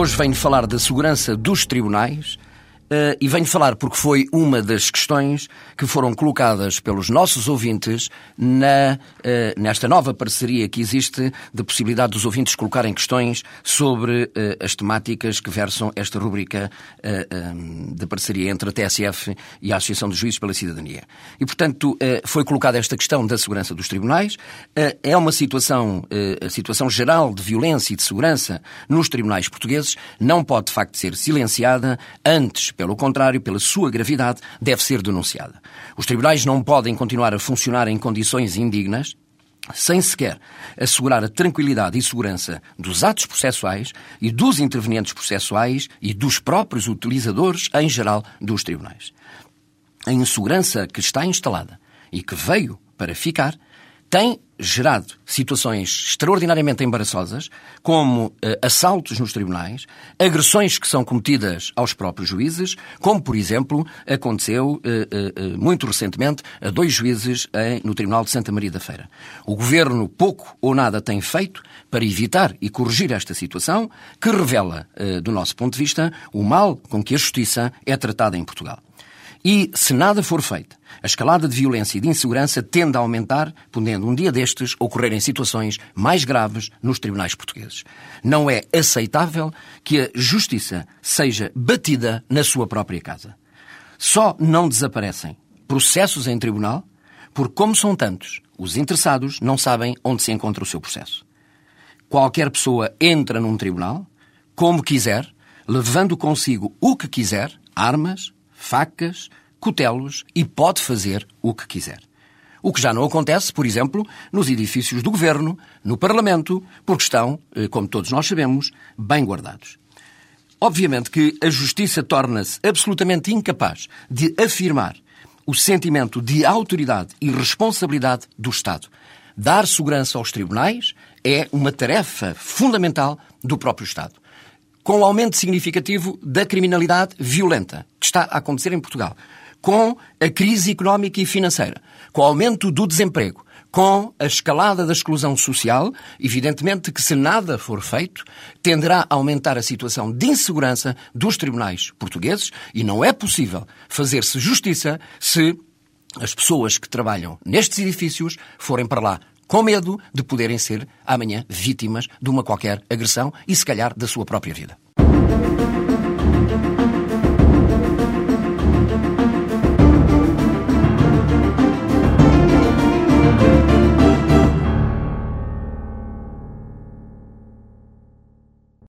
Hoje venho falar da segurança dos tribunais Uh, e venho falar porque foi uma das questões que foram colocadas pelos nossos ouvintes na, uh, nesta nova parceria que existe de possibilidade dos ouvintes colocarem questões sobre uh, as temáticas que versam esta rubrica um, de parceria entre a TSF e a Associação de Juízes pela Cidadania. E, portanto, foi colocada esta questão da segurança dos tribunais. É uma situação, a situação geral de violência e de segurança nos tribunais portugueses não pode, de facto, ser silenciada antes pelo contrário, pela sua gravidade, deve ser denunciada. Os tribunais não podem continuar a funcionar em condições indignas, sem sequer assegurar a tranquilidade e segurança dos atos processuais e dos intervenientes processuais e dos próprios utilizadores, em geral, dos tribunais. A insegurança que está instalada e que veio para ficar tem gerado situações extraordinariamente embaraçosas, como uh, assaltos nos tribunais, agressões que são cometidas aos próprios juízes, como, por exemplo, aconteceu uh, uh, muito recentemente a dois juízes em, no Tribunal de Santa Maria da Feira. O Governo pouco ou nada tem feito para evitar e corrigir esta situação, que revela, do nosso ponto de vista, o mal com que a justiça é tratada em Portugal. E, se nada for feito, a escalada de violência e de insegurança tende a aumentar, podendo um dia destes ocorrerem situações mais graves nos tribunais portugueses. Não é aceitável que a justiça seja batida na sua própria casa. Só não desaparecem processos em tribunal porque, como são tantos, os interessados não sabem onde se encontra o seu processo. Qualquer pessoa entra num tribunal, como quiser, levando consigo o que quiser, armas, facas, cutelos e pode fazer o que quiser. O que já não acontece, por exemplo, nos edifícios do governo, no Parlamento, porque estão, eh, como todos nós sabemos, bem guardados. Obviamente que a justiça torna-se absolutamente incapaz de afirmar o sentimento de autoridade e responsabilidade do Estado. Dar segurança aos tribunais é uma tarefa fundamental do próprio Estado com o aumento significativo da criminalidade violenta que está a acontecer em Portugal, com a crise económica e financeira, com o aumento do desemprego, com a escalada da exclusão social, evidentemente que se nada for feito, tenderá a aumentar a situação de insegurança dos tribunais portugueses e não é possível fazer-se justiça se as pessoas que trabalham nestes edifícios forem para lá com medo de poderem ser amanhã vítimas de uma qualquer agressão e, se calhar, da sua própria vida.